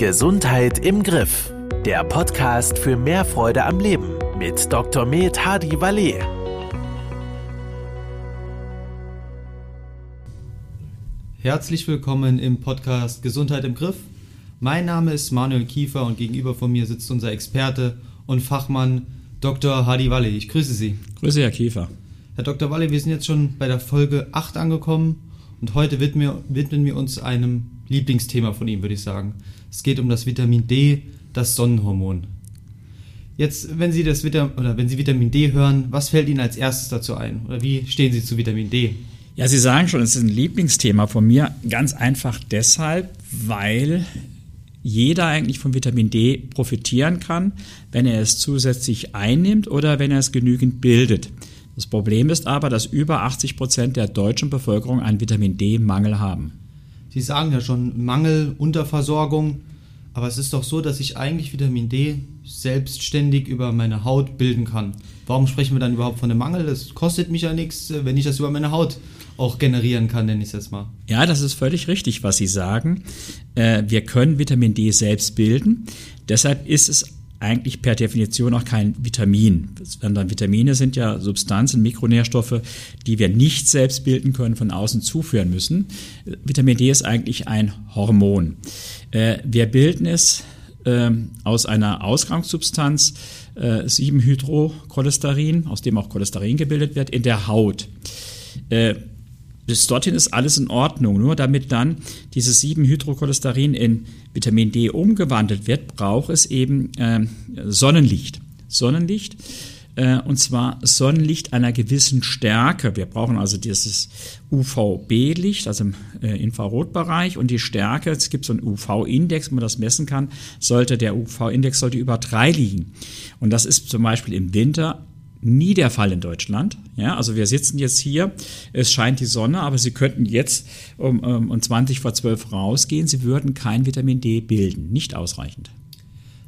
Gesundheit im Griff. Der Podcast für mehr Freude am Leben mit Dr. Med Hadi Valet. Herzlich willkommen im Podcast Gesundheit im Griff. Mein Name ist Manuel Kiefer und gegenüber von mir sitzt unser Experte und Fachmann Dr. Hadi Valle. Ich grüße Sie. Grüße, Herr Kiefer. Herr Dr. Walle, wir sind jetzt schon bei der Folge 8 angekommen und heute widmen wir, widmen wir uns einem Lieblingsthema von ihm, würde ich sagen. Es geht um das Vitamin D, das Sonnenhormon. Jetzt, wenn Sie das Vitamin, oder wenn Sie Vitamin D hören, was fällt Ihnen als erstes dazu ein? Oder wie stehen Sie zu Vitamin D? Ja, Sie sagen schon, es ist ein Lieblingsthema von mir. Ganz einfach deshalb, weil jeder eigentlich von Vitamin D profitieren kann, wenn er es zusätzlich einnimmt oder wenn er es genügend bildet. Das Problem ist aber, dass über 80 Prozent der deutschen Bevölkerung einen Vitamin D-Mangel haben. Sie sagen ja schon Mangel, Unterversorgung, aber es ist doch so, dass ich eigentlich Vitamin D selbstständig über meine Haut bilden kann. Warum sprechen wir dann überhaupt von einem Mangel? Das kostet mich ja nichts, wenn ich das über meine Haut auch generieren kann, nenne ich es jetzt mal. Ja, das ist völlig richtig, was Sie sagen. Äh, wir können Vitamin D selbst bilden. Deshalb ist es eigentlich per Definition auch kein Vitamin. Sondern Vitamine sind ja Substanzen, Mikronährstoffe, die wir nicht selbst bilden können, von außen zuführen müssen. Vitamin D ist eigentlich ein Hormon. Äh, wir bilden es ähm, aus einer Ausgangssubstanz, 7-Hydrocholesterin, äh, aus dem auch Cholesterin gebildet wird, in der Haut. Bis dorthin ist alles in Ordnung. Nur damit dann dieses 7-Hydrocholesterin in Vitamin D umgewandelt wird, braucht es eben äh, Sonnenlicht. Sonnenlicht äh, und zwar Sonnenlicht einer gewissen Stärke. Wir brauchen also dieses UVB-Licht, also im äh, Infrarotbereich und die Stärke, es gibt so einen UV-Index, wo man das messen kann, sollte der UV-Index sollte über drei liegen. Und das ist zum Beispiel im Winter nie der Fall in Deutschland. Ja, also wir sitzen jetzt hier, es scheint die Sonne, aber Sie könnten jetzt um, um 20 vor 12 rausgehen, Sie würden kein Vitamin D bilden, nicht ausreichend.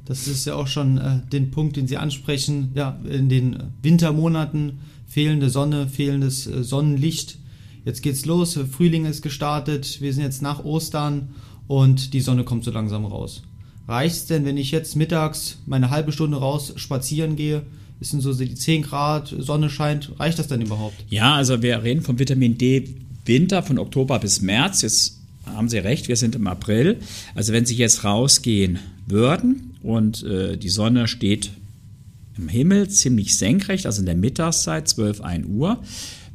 Das ist ja auch schon äh, den Punkt, den Sie ansprechen. Ja, in den Wintermonaten fehlende Sonne, fehlendes äh, Sonnenlicht. Jetzt geht's los, Frühling ist gestartet, wir sind jetzt nach Ostern und die Sonne kommt so langsam raus. Reicht es denn, wenn ich jetzt mittags meine halbe Stunde raus spazieren gehe, es sind so die 10 Grad, Sonne scheint, reicht das denn überhaupt? Ja, also wir reden vom Vitamin D Winter von Oktober bis März. Jetzt haben Sie recht, wir sind im April. Also wenn Sie jetzt rausgehen würden und äh, die Sonne steht im Himmel ziemlich senkrecht, also in der Mittagszeit, 12, 1 Uhr,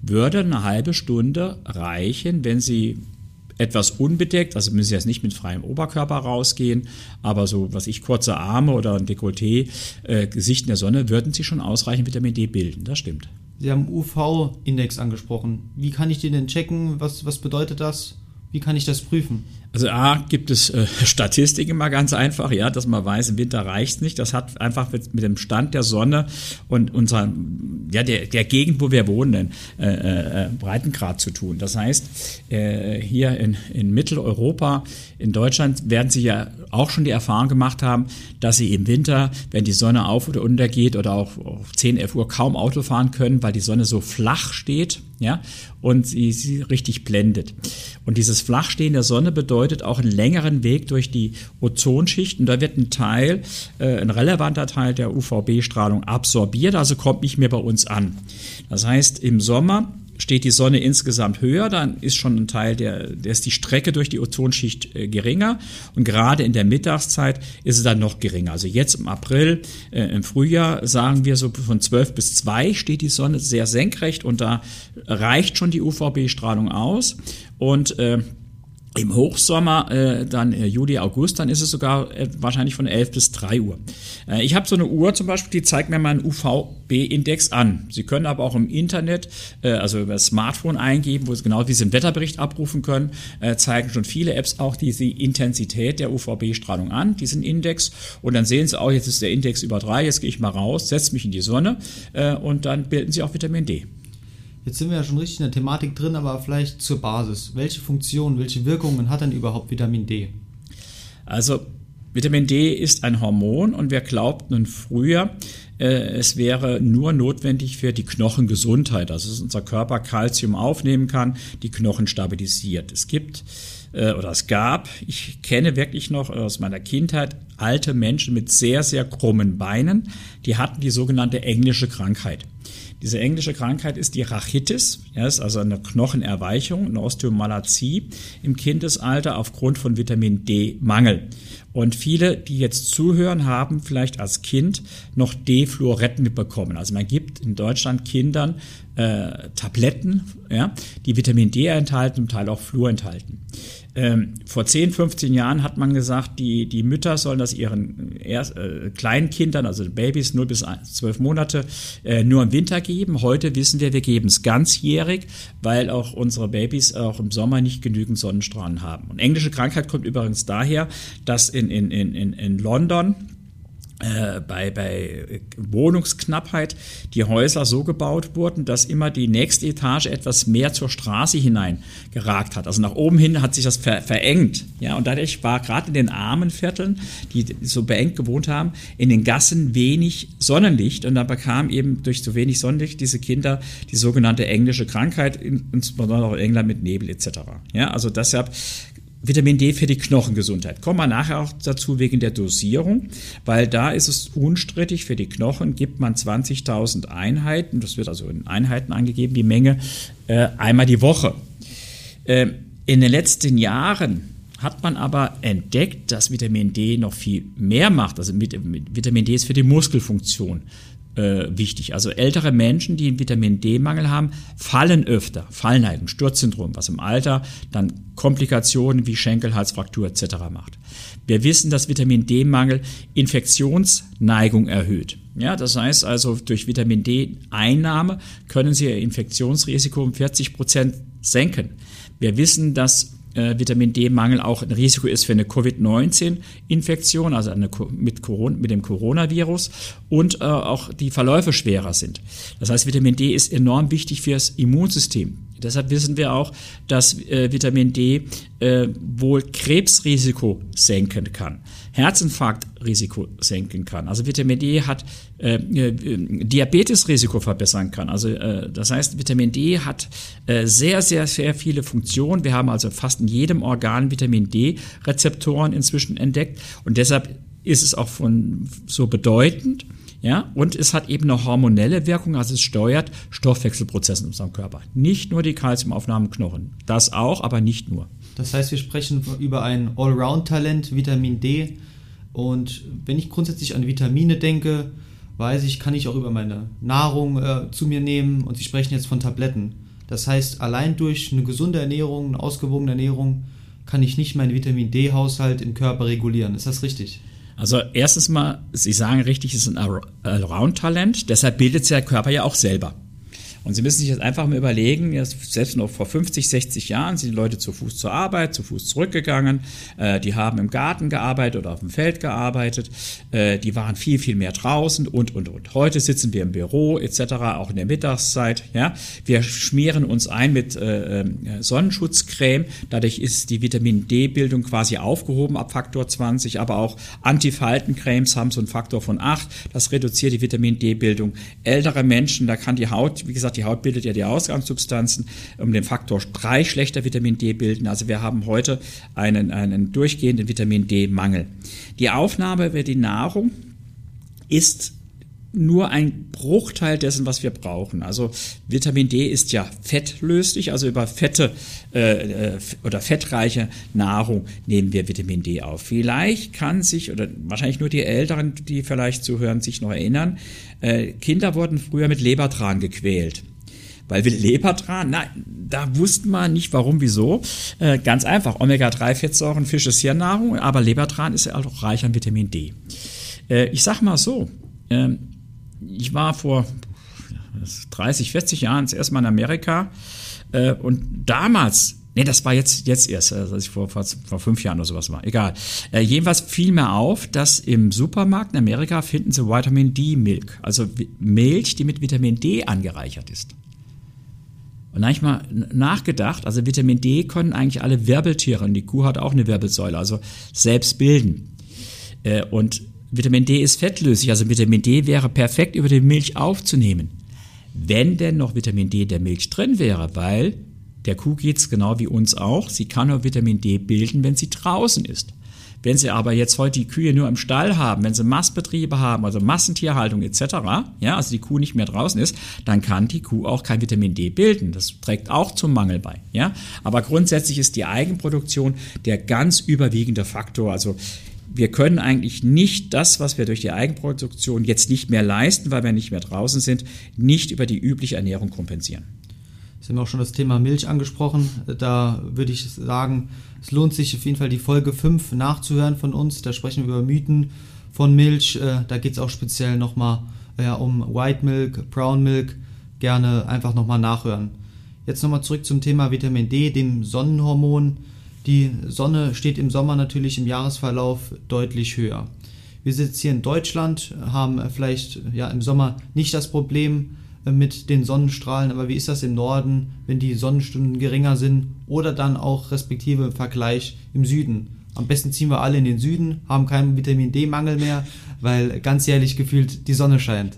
würde eine halbe Stunde reichen, wenn Sie etwas unbedeckt, also müssen Sie jetzt nicht mit freiem Oberkörper rausgehen, aber so, was ich, kurze Arme oder ein Dekolleté, äh, Gesicht in der Sonne, würden Sie schon ausreichend Vitamin D bilden. Das stimmt. Sie haben UV-Index angesprochen. Wie kann ich den denn checken? Was, was bedeutet das? Wie kann ich das prüfen? Also A gibt es äh, Statistiken immer ganz einfach, ja, dass man weiß, im Winter reicht nicht. Das hat einfach mit, mit, dem Stand der Sonne und unserer, ja, der, der Gegend, wo wir wohnen, äh, äh, Breitengrad zu tun. Das heißt, äh, hier in, in Mitteleuropa, in Deutschland werden Sie ja auch schon die Erfahrung gemacht haben, dass Sie im Winter, wenn die Sonne auf oder untergeht oder auch auf 10, 11 Uhr kaum Auto fahren können, weil die Sonne so flach steht, ja, und sie, sie richtig blendet. Und dieses Flachstehen der Sonne bedeutet auch einen längeren Weg durch die Ozonschicht und da wird ein Teil, äh, ein relevanter Teil der UVB-Strahlung absorbiert, also kommt nicht mehr bei uns an. Das heißt, im Sommer steht die Sonne insgesamt höher, dann ist schon ein Teil der, der ist die Strecke durch die Ozonschicht äh, geringer und gerade in der Mittagszeit ist es dann noch geringer. Also jetzt im April, äh, im Frühjahr sagen wir so von 12 bis 2 steht die Sonne sehr senkrecht und da reicht schon die UVB-Strahlung aus und äh, im Hochsommer, äh, dann äh, Juli, August, dann ist es sogar äh, wahrscheinlich von 11 bis 3 Uhr. Äh, ich habe so eine Uhr zum Beispiel, die zeigt mir meinen UVB-Index an. Sie können aber auch im Internet, äh, also über das Smartphone eingeben, wo Sie genau diesen Wetterbericht abrufen können, äh, zeigen schon viele Apps auch diese Intensität der UVB-Strahlung an, diesen Index. Und dann sehen Sie auch, jetzt ist der Index über 3, jetzt gehe ich mal raus, setze mich in die Sonne äh, und dann bilden Sie auch Vitamin D. Jetzt sind wir ja schon richtig in der Thematik drin, aber vielleicht zur Basis. Welche Funktionen, welche Wirkungen hat denn überhaupt Vitamin D? Also Vitamin D ist ein Hormon und wir glaubten früher, äh, es wäre nur notwendig für die Knochengesundheit, also dass unser Körper Kalzium aufnehmen kann, die Knochen stabilisiert. Es gibt äh, oder es gab, ich kenne wirklich noch aus meiner Kindheit alte Menschen mit sehr, sehr krummen Beinen, die hatten die sogenannte englische Krankheit. Diese englische Krankheit ist die Rachitis, ja, ist also eine Knochenerweichung, eine Osteomalazie im Kindesalter aufgrund von Vitamin D-Mangel. Und viele, die jetzt zuhören, haben vielleicht als Kind noch D-Fluoretten bekommen. Also man gibt in Deutschland Kindern äh, Tabletten, ja, die Vitamin D enthalten, zum Teil auch Fluor enthalten. Ähm, vor 10, 15 Jahren hat man gesagt, die, die Mütter sollen das ihren erst, äh, kleinen Kindern, also Babys 0 bis 12 Monate, äh, nur im Winter geben. Heute wissen wir, wir geben es ganzjährig, weil auch unsere Babys auch im Sommer nicht genügend Sonnenstrahlen haben. Und englische Krankheit kommt übrigens daher, dass in, in, in, in London äh, bei, bei Wohnungsknappheit die Häuser so gebaut wurden, dass immer die nächste Etage etwas mehr zur Straße hinein geragt hat. Also nach oben hin hat sich das ver verengt. Ja, und dadurch war gerade in den armen Vierteln, die so beengt gewohnt haben, in den Gassen wenig Sonnenlicht. Und da bekam eben durch so wenig Sonnenlicht diese Kinder die sogenannte englische Krankheit, insbesondere in England mit Nebel etc. Ja, also deshalb Vitamin D für die Knochengesundheit. Kommen wir nachher auch dazu wegen der Dosierung, weil da ist es unstrittig, für die Knochen gibt man 20.000 Einheiten, das wird also in Einheiten angegeben, die Menge, äh, einmal die Woche. Äh, in den letzten Jahren hat man aber entdeckt, dass Vitamin D noch viel mehr macht. Also Vitamin D ist für die Muskelfunktion äh, wichtig. Also ältere Menschen, die einen Vitamin D-Mangel haben, fallen öfter, Fallneigung, Sturzsyndrom, was im Alter dann Komplikationen wie Schenkelhalsfraktur etc. macht. Wir wissen, dass Vitamin D-Mangel Infektionsneigung erhöht. Ja, das heißt also, durch Vitamin D-Einnahme können Sie Ihr Infektionsrisiko um 40 Prozent senken. Wir wissen, dass äh, Vitamin D-Mangel auch ein Risiko ist für eine Covid-19-Infektion, also eine, mit, Corona, mit dem Coronavirus und äh, auch die Verläufe schwerer sind. Das heißt, Vitamin D ist enorm wichtig fürs Immunsystem. Deshalb wissen wir auch, dass äh, Vitamin D äh, wohl Krebsrisiko senken kann, Herzinfarktrisiko senken kann. Also Vitamin D hat äh, äh, Diabetesrisiko verbessern kann. Also äh, das heißt, Vitamin D hat äh, sehr, sehr, sehr viele Funktionen. Wir haben also fast in jedem Organ Vitamin D-Rezeptoren inzwischen entdeckt und deshalb ist es auch von so bedeutend ja, und es hat eben eine hormonelle Wirkung, also es steuert Stoffwechselprozesse in unserem Körper. Nicht nur die Kalziumaufnahme im Knochen. Das auch, aber nicht nur. Das heißt, wir sprechen über ein Allround-Talent, Vitamin D. Und wenn ich grundsätzlich an Vitamine denke, weiß ich, kann ich auch über meine Nahrung äh, zu mir nehmen. Und Sie sprechen jetzt von Tabletten. Das heißt, allein durch eine gesunde Ernährung, eine ausgewogene Ernährung, kann ich nicht meinen Vitamin D-Haushalt im Körper regulieren. Ist das richtig? Also erstens mal, Sie sagen richtig, es ist ein Allround-Talent, deshalb bildet sich der Körper ja auch selber. Und Sie müssen sich jetzt einfach mal überlegen, selbst noch vor 50, 60 Jahren sind die Leute zu Fuß zur Arbeit, zu Fuß zurückgegangen, äh, die haben im Garten gearbeitet oder auf dem Feld gearbeitet, äh, die waren viel, viel mehr draußen und, und, und. Heute sitzen wir im Büro etc., auch in der Mittagszeit. Ja? Wir schmieren uns ein mit äh, Sonnenschutzcreme, dadurch ist die Vitamin D-Bildung quasi aufgehoben ab Faktor 20, aber auch Antifaltencremes haben so einen Faktor von 8, das reduziert die Vitamin D-Bildung. Ältere Menschen, da kann die Haut, wie gesagt, die Haut bildet ja die Ausgangssubstanzen um den Faktor 3 schlechter Vitamin D bilden. Also wir haben heute einen, einen durchgehenden Vitamin D-Mangel. Die Aufnahme über die Nahrung ist nur ein Bruchteil dessen, was wir brauchen. Also Vitamin D ist ja fettlöslich, also über Fette äh, äh, oder fettreiche Nahrung nehmen wir Vitamin D auf. Vielleicht kann sich, oder wahrscheinlich nur die Älteren, die vielleicht zuhören, sich noch erinnern, äh, Kinder wurden früher mit Lebertran gequält. Weil wir Lebertran, na, da wusste man nicht warum, wieso. Äh, ganz einfach, Omega-3-Fettsäuren, Fisch ist Hirnnahrung, aber Lebertran ist ja auch reich an Vitamin D. Äh, ich sag mal so, ähm, ich war vor 30, 40 Jahren das erste Mal in Amerika äh, und damals Nee, das war jetzt, jetzt erst, also als ich vor, vor, vor fünf Jahren oder sowas war. Egal. Äh, jedenfalls fiel mir auf, dass im Supermarkt in Amerika finden sie Vitamin D Milk. Also Milch, die mit Vitamin D angereichert ist. Und da habe ich mal nachgedacht, also Vitamin D können eigentlich alle Wirbeltiere, und die Kuh hat auch eine Wirbelsäule, also selbst bilden. Äh, und Vitamin D ist fettlöslich, also Vitamin D wäre perfekt über die Milch aufzunehmen. Wenn denn noch Vitamin D der Milch drin wäre, weil Der Kuh geht es genau wie uns auch. Sie kann nur Vitamin D bilden, wenn sie draußen ist. Wenn Sie aber jetzt heute die Kühe nur im Stall haben, wenn Sie Mastbetriebe haben, also Massentierhaltung etc., ja, also die Kuh nicht mehr draußen ist, dann kann die Kuh auch kein Vitamin D bilden. Das trägt auch zum Mangel bei, ja. Aber grundsätzlich ist die Eigenproduktion der ganz überwiegende Faktor. Also wir können eigentlich nicht das, was wir durch die Eigenproduktion jetzt nicht mehr leisten, weil wir nicht mehr draußen sind, nicht über die übliche Ernährung kompensieren. Sie haben auch schon das Thema Milch angesprochen. Da würde ich sagen, es lohnt sich auf jeden Fall die Folge 5 nachzuhören von uns. Da sprechen wir über Mythen von Milch. Äh, da geht es auch speziell nochmal ja, um White Milk, Brown Milk. Gerne einfach nochmal nachhören. Jetzt nochmal zurück zum Thema Vitamin D, dem Sonnenhormon. Die Sonne steht im Sommer natürlich im Jahresverlauf deutlich höher. Wir sitzen hier in Deutschland, haben vielleicht ja, im Sommer nicht das Problem äh, mit den Sonnenstrahlen, aber wie ist das im Norden, wenn die Sonnenstunden geringer sind oder dann auch respektive im Vergleich im Süden? Am besten ziehen wir alle in den Süden, haben keinen Vitamin D-Mangel mehr, weil ganz ehrlich gefühlt die Sonne scheint.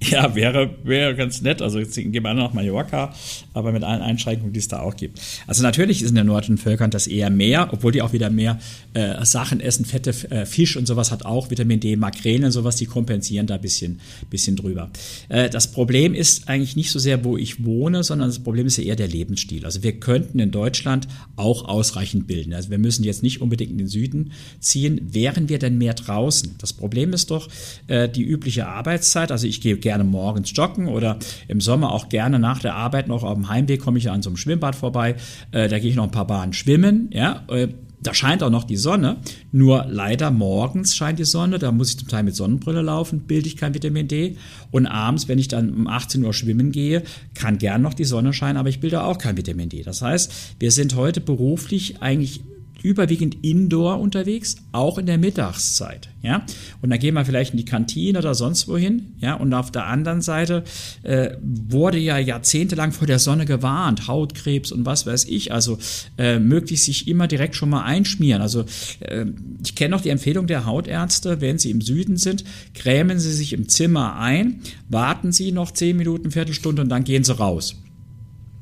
Ja, wäre, wäre ganz nett. Also jetzt gehen wir nach Mallorca, aber mit allen Einschränkungen, die es da auch gibt. Also natürlich ist in den nordischen Völkern das eher mehr, obwohl die auch wieder mehr äh, Sachen essen, fette äh, Fisch und sowas hat auch Vitamin D, Makrelen und sowas, die kompensieren da ein bisschen, bisschen drüber. Äh, das Problem ist eigentlich nicht so sehr, wo ich wohne, sondern das Problem ist ja eher der Lebensstil. Also wir könnten in Deutschland auch ausreichend bilden. Also wir müssen jetzt nicht unbedingt in den Süden ziehen. Wären wir denn mehr draußen? Das Problem ist, ist doch äh, die übliche Arbeitszeit. Also ich gehe gerne morgens joggen oder im Sommer auch gerne nach der Arbeit noch auf dem Heimweg komme ich an so einem Schwimmbad vorbei. Äh, da gehe ich noch ein paar Bahnen schwimmen. Ja, äh, da scheint auch noch die Sonne, nur leider morgens scheint die Sonne, da muss ich zum Teil mit Sonnenbrille laufen, bilde ich kein Vitamin D. Und abends, wenn ich dann um 18 Uhr schwimmen gehe, kann gern noch die Sonne scheinen, aber ich bilde auch kein Vitamin D. Das heißt, wir sind heute beruflich eigentlich überwiegend indoor unterwegs, auch in der Mittagszeit, ja. Und dann gehen wir vielleicht in die Kantine oder sonst wohin, ja. Und auf der anderen Seite äh, wurde ja jahrzehntelang vor der Sonne gewarnt, Hautkrebs und was weiß ich. Also äh, möglichst sich immer direkt schon mal einschmieren. Also äh, ich kenne noch die Empfehlung der Hautärzte, wenn sie im Süden sind, grämen sie sich im Zimmer ein, warten sie noch zehn Minuten, Viertelstunde und dann gehen sie raus.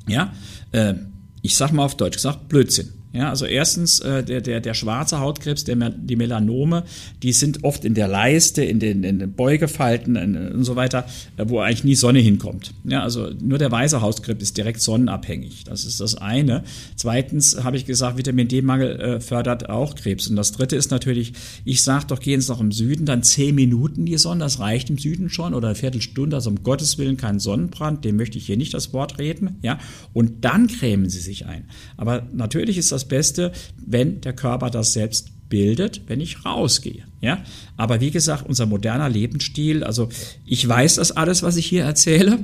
Ja, äh, ich sag mal auf Deutsch gesagt Blödsinn. Ja, also erstens äh, der, der, der schwarze Hautkrebs, der, die Melanome, die sind oft in der Leiste, in den, in den Beugefalten und so weiter, äh, wo eigentlich nie Sonne hinkommt. Ja, also nur der weiße Hautkrebs ist direkt sonnenabhängig. Das ist das eine. Zweitens habe ich gesagt, Vitamin D-Mangel äh, fördert auch Krebs. Und das dritte ist natürlich, ich sage doch, gehen Sie noch im Süden, dann zehn Minuten die Sonne, das reicht im Süden schon, oder eine Viertelstunde, also um Gottes Willen kein Sonnenbrand, dem möchte ich hier nicht das Wort reden. Ja, und dann cremen Sie sich ein. Aber natürlich ist das Beste, wenn der Körper das selbst bildet, wenn ich rausgehe. Ja, aber wie gesagt, unser moderner Lebensstil, also ich weiß das alles, was ich hier erzähle,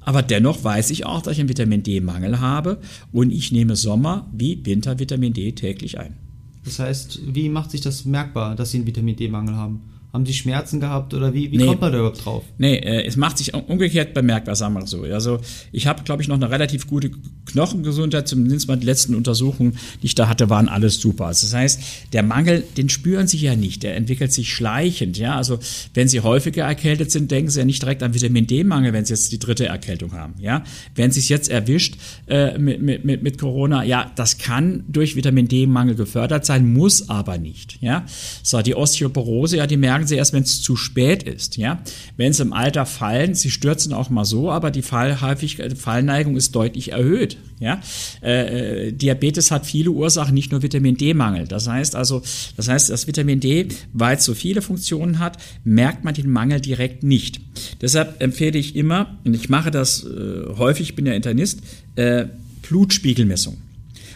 aber dennoch weiß ich auch, dass ich einen Vitamin D-Mangel habe und ich nehme Sommer wie Winter Vitamin D täglich ein. Das heißt, wie macht sich das merkbar, dass Sie einen Vitamin D-Mangel haben? Haben Sie Schmerzen gehabt oder wie, wie nee. kommt man da überhaupt drauf? Nee, äh, es macht sich umgekehrt bemerkbar, sagen wir so. Also ich habe, glaube ich, noch eine relativ gute Knochengesundheit, zumindest mal die letzten Untersuchungen, die ich da hatte, waren alles super. Also das heißt, der Mangel, den spüren Sie ja nicht, der entwickelt sich schleichend. Ja, Also wenn Sie häufiger erkältet sind, denken Sie ja nicht direkt an Vitamin D-Mangel, wenn Sie jetzt die dritte Erkältung haben. Ja, Wenn Sie es jetzt erwischt äh, mit, mit, mit Corona, ja, das kann durch Vitamin D-Mangel gefördert sein, muss aber nicht. Ja, So, die Osteoporose, ja, die merken sie erst, wenn es zu spät ist. Ja? Wenn sie im Alter fallen, sie stürzen auch mal so, aber die Fallhäufigkeit, Fallneigung ist deutlich erhöht. Ja? Äh, äh Diabetes hat viele Ursachen, nicht nur Vitamin D-Mangel. Das heißt also, das heißt, das Vitamin D, weil es so viele Funktionen hat, merkt man den Mangel direkt nicht. Deshalb empfehle ich immer, und ich mache das äh, häufig, ich bin ja Internist, äh, Blutspiegelmessung.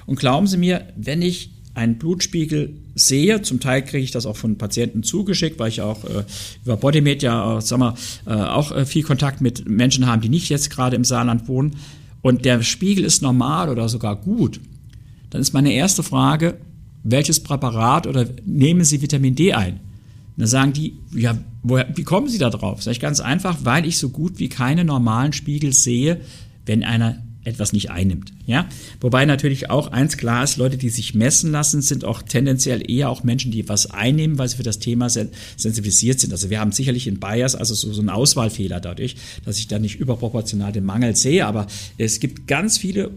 Und glauben Sie mir, wenn ich einen Blutspiegel sehe. Zum Teil kriege ich das auch von Patienten zugeschickt, weil ich auch äh, über Bodymed ja, äh, sag mal, äh, auch äh, viel Kontakt mit Menschen haben, die nicht jetzt gerade im Saarland wohnen. Und der Spiegel ist normal oder sogar gut. Dann ist meine erste Frage, welches Präparat oder nehmen Sie Vitamin D ein? Und dann sagen die, ja, woher, wie kommen Sie da drauf? Sag ich ganz einfach, weil ich so gut wie keine normalen Spiegel sehe, wenn einer etwas nicht einnimmt. Ja? Wobei natürlich auch eins klar ist, Leute, die sich messen lassen, sind auch tendenziell eher auch Menschen, die was einnehmen, weil sie für das Thema sensibilisiert sind. Also wir haben sicherlich in Bias also so, so einen Auswahlfehler dadurch, dass ich da nicht überproportional den Mangel sehe, aber es gibt ganz viele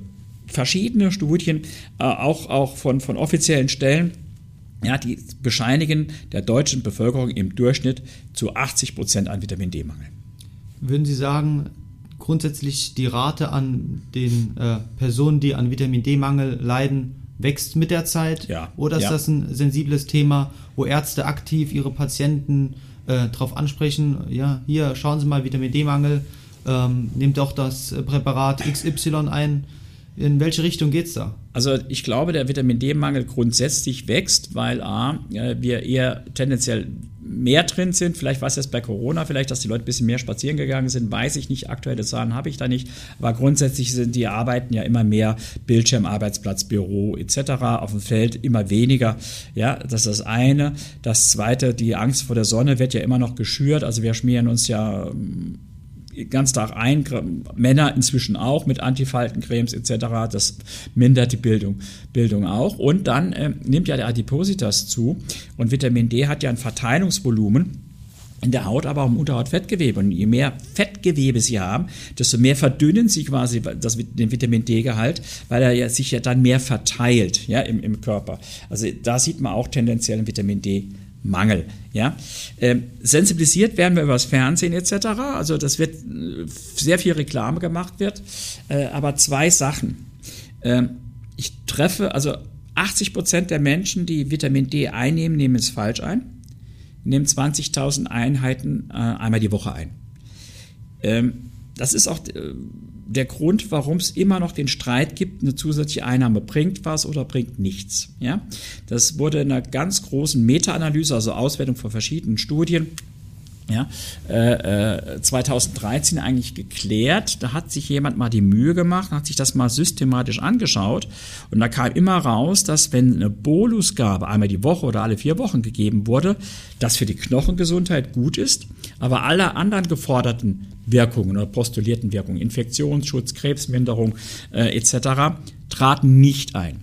verschiedene Studien, äh, auch, auch von, von offiziellen Stellen, ja, die bescheinigen der deutschen Bevölkerung im Durchschnitt zu 80 Prozent an Vitamin D-Mangel. Würden Sie sagen, grundsätzlich die Rate an den äh, Personen, die an Vitamin D-Mangel leiden, wächst mit der Zeit? Ja. Oder ist ja. das ein sensibles Thema, wo Ärzte aktiv ihre Patienten äh, darauf ansprechen? Ja, hier schauen Sie mal Vitamin D-Mangel, ähm, nehmt doch das Präparat XY ein. In welche Richtung geht es da? Also ich glaube, der Vitamin D-Mangel grundsätzlich wächst, weil A, wir eher tendenziell mehr drin sind. Vielleicht war es jetzt bei Corona, vielleicht, dass die Leute ein bisschen mehr spazieren gegangen sind, weiß ich nicht. Aktuelle Zahlen habe ich da nicht. Aber grundsätzlich sind die Arbeiten ja immer mehr Bildschirm, Arbeitsplatz, Büro etc. auf dem Feld immer weniger. Ja, das ist das eine. Das zweite, die Angst vor der Sonne wird ja immer noch geschürt. Also wir schmieren uns ja ganz Tag ein, Männer inzwischen auch mit Antifaltencremes etc. Das mindert die Bildung, Bildung auch. Und dann äh, nimmt ja der Adipositas zu und Vitamin D hat ja ein Verteilungsvolumen in der Haut, aber auch im Unterhautfettgewebe. Und je mehr Fettgewebe sie haben, desto mehr verdünnen sie quasi das, den Vitamin D-Gehalt, weil er ja sich ja dann mehr verteilt ja, im, im Körper. Also da sieht man auch tendenziell einen Vitamin D. Mangel. Ja? Ähm, sensibilisiert werden wir über das Fernsehen etc. Also das wird äh, sehr viel Reklame gemacht wird. Äh, aber zwei Sachen. Ähm, ich treffe, also 80 Prozent der Menschen, die Vitamin D einnehmen, nehmen es falsch ein. Nehmen 20.000 Einheiten äh, einmal die Woche ein. Ähm, das ist auch äh, der Grund, warum es immer noch den Streit gibt, eine zusätzliche Einnahme bringt was oder bringt nichts. Ja? Das wurde in einer ganz großen Meta-Analyse, also Auswertung von verschiedenen Studien, ja, äh, 2013 äh, eigentlich geklärt. Da hat sich jemand mal die Mühe gemacht, hat sich das mal systematisch angeschaut und da kam immer raus, dass wenn eine Bolusgabe einmal die Woche oder alle vier Wochen gegeben wurde, das für die Knochengesundheit gut ist, aber alle anderen geforderten Wirkungen oder postulierten Wirkungen, Infektionsschutz, Krebsminderung äh, etc., traten nicht ein.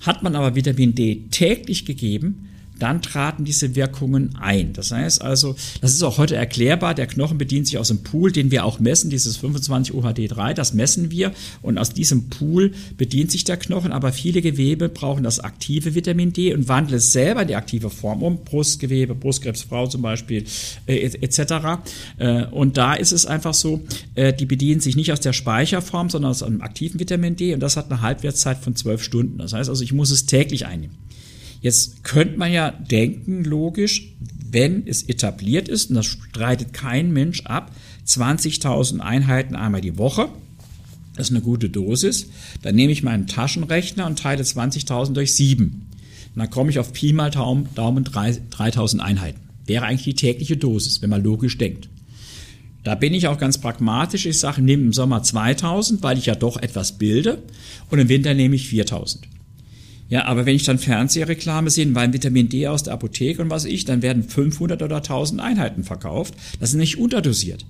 Hat man aber Vitamin D täglich gegeben, dann traten diese Wirkungen ein. Das heißt also, das ist auch heute erklärbar, der Knochen bedient sich aus dem Pool, den wir auch messen, dieses 25 UHD3, das messen wir und aus diesem Pool bedient sich der Knochen, aber viele Gewebe brauchen das aktive Vitamin D und wandeln es selber in die aktive Form um, Brustgewebe, Brustkrebsfrau zum Beispiel äh, etc. Äh, und da ist es einfach so, äh, die bedienen sich nicht aus der Speicherform, sondern aus einem aktiven Vitamin D und das hat eine Halbwertszeit von zwölf Stunden. Das heißt also, ich muss es täglich einnehmen. Jetzt könnte man ja denken, logisch, wenn es etabliert ist, und das streitet kein Mensch ab, 20.000 Einheiten einmal die Woche, das ist eine gute Dosis, dann nehme ich meinen Taschenrechner und teile 20.000 durch 7. Und dann komme ich auf Pi mal Daumen, Daumen 3.000 Einheiten. Wäre eigentlich die tägliche Dosis, wenn man logisch denkt. Da bin ich auch ganz pragmatisch. Ich sage, nehme im Sommer 2000, weil ich ja doch etwas bilde. Und im Winter nehme ich 4000. Ja, aber wenn ich dann Fernsehreklame sehe, weil Vitamin D aus der Apotheke und was ich, dann werden 500 oder 1000 Einheiten verkauft. Das ist nicht unterdosiert.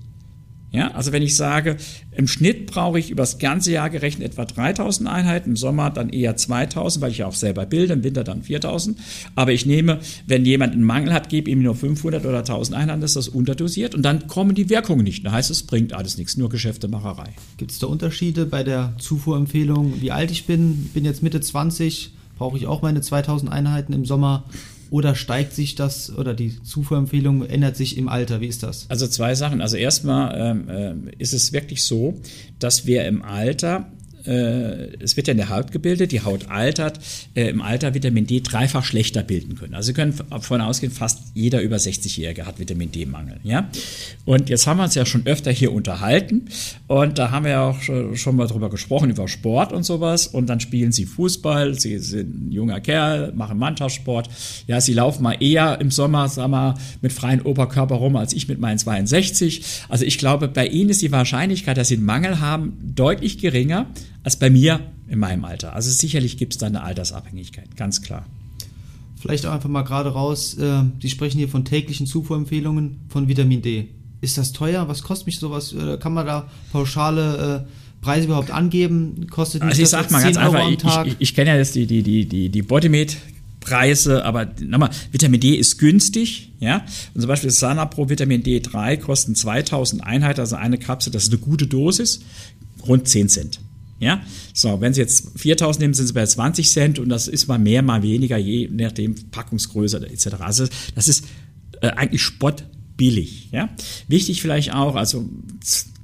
Ja, also wenn ich sage, im Schnitt brauche ich übers ganze Jahr gerechnet etwa 3000 Einheiten, im Sommer dann eher 2000, weil ich ja auch selber bilde, im Winter dann 4000. Aber ich nehme, wenn jemand einen Mangel hat, gebe ihm nur 500 oder 1000 Einheiten, das ist das unterdosiert und dann kommen die Wirkungen nicht. Da heißt es, bringt alles nichts, nur Geschäftemacherei. Gibt es da Unterschiede bei der Zufuhrempfehlung, wie alt ich bin? Bin jetzt Mitte 20, brauche ich auch meine 2000 Einheiten im Sommer oder steigt sich das oder die Zufuhrempfehlung ändert sich im Alter? Wie ist das? Also zwei Sachen. Also erstmal ähm, äh, ist es wirklich so, dass wir im Alter es wird ja in der Haut gebildet, die Haut altert, äh, im Alter Vitamin D dreifach schlechter bilden können. Also Sie können davon ausgehen, fast jeder über 60-Jährige hat Vitamin D-Mangel. Ja? Und jetzt haben wir uns ja schon öfter hier unterhalten und da haben wir ja auch schon mal drüber gesprochen, über Sport und sowas und dann spielen Sie Fußball, Sie sind ein junger Kerl, machen Mannschaftssport, ja, Sie laufen mal eher im Sommer, sagen wir, mit freiem Oberkörper rum, als ich mit meinen 62. Also ich glaube, bei Ihnen ist die Wahrscheinlichkeit, dass Sie einen Mangel haben, deutlich geringer, als bei mir in meinem Alter. Also sicherlich gibt es da eine Altersabhängigkeit, ganz klar. Vielleicht auch einfach mal gerade raus, äh, Sie sprechen hier von täglichen Zufuhrempfehlungen von Vitamin D. Ist das teuer? Was kostet mich sowas? Äh, kann man da pauschale äh, Preise überhaupt angeben? Kostet nicht also ich sag mal ganz einfach, ich, ich, ich kenne ja jetzt die, die, die, die, die Bodymed Preise, aber nochmal, Vitamin D ist günstig, ja. Und zum Beispiel Sanapro Vitamin D3 kosten 2000 Einheiten, also eine Kapsel, das ist eine gute Dosis, rund 10 Cent. Ja, so, wenn Sie jetzt 4000 nehmen, sind Sie bei 20 Cent und das ist mal mehr, mal weniger, je nachdem Packungsgröße etc. Also das ist äh, eigentlich spottbillig. Ja, wichtig vielleicht auch, also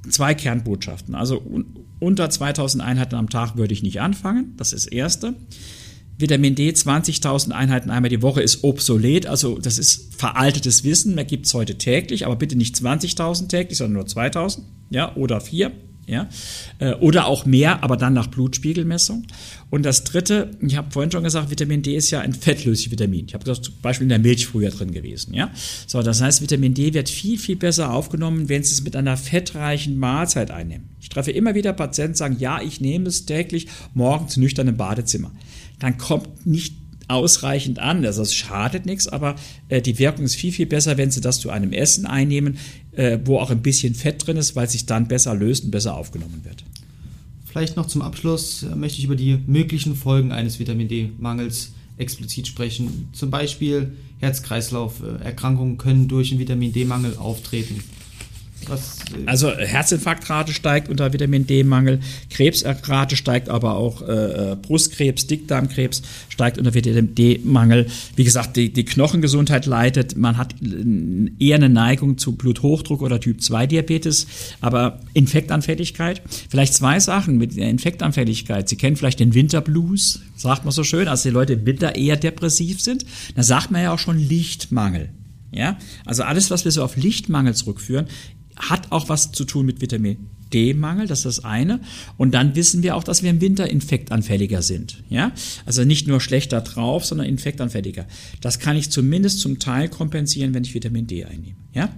zwei Kernbotschaften. Also un unter 2000 Einheiten am Tag würde ich nicht anfangen. Das ist das erste. Vitamin D 20.000 Einheiten einmal die Woche ist obsolet, also das ist veraltetes Wissen. Da gibt es heute täglich, aber bitte nicht 20.000 täglich, sondern nur 2.000, ja, oder vier ja, äh, oder auch mehr, aber dann nach Blutspiegelmessung. Und das dritte, ich habe vorhin schon gesagt, Vitamin D ist ja ein fettlösliches Vitamin. Ich habe das zum Beispiel in der Milch früher drin gewesen, ja. So, das heißt, Vitamin D wird viel, viel besser aufgenommen, wenn Sie es mit einer fettreichen Mahlzeit einnehmen. Ich treffe immer wieder Patienten, die sagen, ja, ich nehme es täglich morgens nüchtern im Badezimmer. Dann kommt nicht ausreichend an. Also es schadet nichts, aber äh, die Wirkung ist viel, viel besser, wenn Sie das zu einem Essen einnehmen, äh, wo auch ein bisschen Fett drin ist, weil sich dann besser löst und besser aufgenommen wird. Vielleicht noch zum Abschluss äh, möchte ich über die möglichen Folgen eines Vitamin D-Mangels explizit sprechen. Zum Beispiel Herz-Kreislauf-Erkrankungen können durch einen Vitamin D-Mangel auftreten. Was, äh also Herzinfarktrate steigt unter Vitamin D-Mangel, Krebsrate steigt aber auch äh, äh, Brustkrebs, Dickdarmkrebs steigt unter Vitamin D-Mangel. Wie gesagt, die, die Knochengesundheit leidet. Man hat eher eine Neigung zu Bluthochdruck oder Typ 2 Diabetes, aber Infektanfälligkeit. Vielleicht zwei Sachen mit der Infektanfälligkeit. Sie kennen vielleicht den Winterblues, sagt man so schön, als die Leute im Winter eher depressiv sind. Da sagt man ja auch schon Lichtmangel. Ja, also alles, was wir so auf Lichtmangel zurückführen, hat auch was zu tun mit Vitamin D-Mangel, das ist das eine. Und dann wissen wir auch, dass wir im Winter infektanfälliger sind. Ja? Also nicht nur schlechter drauf, sondern infektanfälliger. Das kann ich zumindest zum Teil kompensieren, wenn ich Vitamin D einnehme. Ja?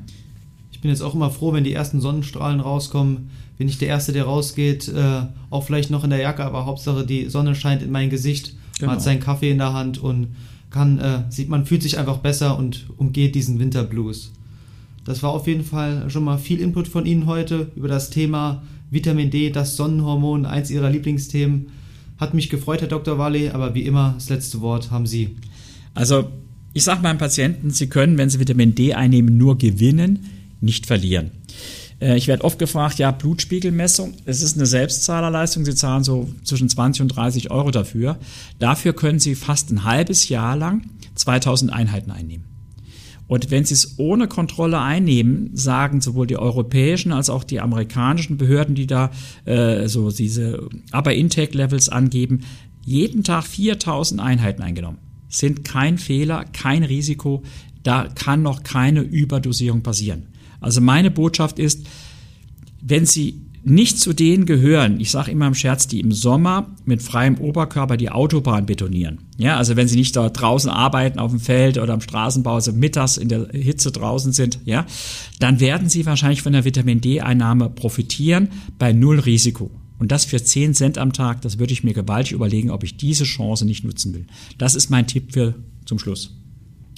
Ich bin jetzt auch immer froh, wenn die ersten Sonnenstrahlen rauskommen. Bin ich der Erste, der rausgeht, äh, auch vielleicht noch in der Jacke, aber Hauptsache die Sonne scheint in mein Gesicht. Genau. Man hat seinen Kaffee in der Hand und kann, äh, sieht man, fühlt sich einfach besser und umgeht diesen Winterblues. Das war auf jeden Fall schon mal viel Input von Ihnen heute über das Thema Vitamin D, das Sonnenhormon, eins Ihrer Lieblingsthemen. Hat mich gefreut, Herr Dr. Walle, aber wie immer, das letzte Wort haben Sie. Also, ich sage meinen Patienten, sie können, wenn sie Vitamin D einnehmen, nur gewinnen, nicht verlieren. Äh, ich werde oft gefragt, ja, Blutspiegelmessung, es ist eine Selbstzahlerleistung, Sie zahlen so zwischen 20 und 30 Euro dafür. Dafür können Sie fast ein halbes Jahr lang 2000 Einheiten einnehmen. Und wenn sie es ohne Kontrolle einnehmen, sagen sowohl die europäischen als auch die amerikanischen Behörden, die da äh, so diese Upper Intake Levels angeben, jeden Tag 4000 Einheiten eingenommen. Sind kein Fehler, kein Risiko, da kann noch keine Überdosierung passieren. Also meine Botschaft ist, wenn Sie nicht zu denen gehören, ich sage immer im Scherz, die im Sommer mit freiem Oberkörper die Autobahn betonieren. Ja, also wenn sie nicht da draußen arbeiten auf dem Feld oder am Straßenbau, also mittags in der Hitze draußen sind, ja, dann werden sie wahrscheinlich von der Vitamin D-Einnahme profitieren bei null Risiko. Und das für 10 Cent am Tag, das würde ich mir gewaltig überlegen, ob ich diese Chance nicht nutzen will. Das ist mein Tipp für zum Schluss.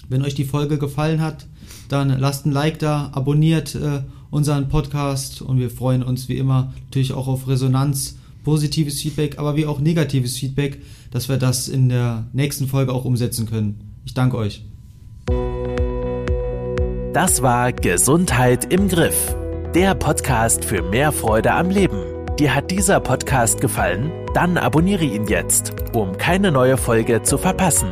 Wenn euch die Folge gefallen hat, dann lasst ein Like da, abonniert äh, unseren Podcast und wir freuen uns wie immer natürlich auch auf Resonanz, positives Feedback, aber wie auch negatives Feedback, dass wir das in der nächsten Folge auch umsetzen können. Ich danke euch. Das war Gesundheit im Griff, der Podcast für mehr Freude am Leben. Dir hat dieser Podcast gefallen? Dann abonniere ihn jetzt, um keine neue Folge zu verpassen.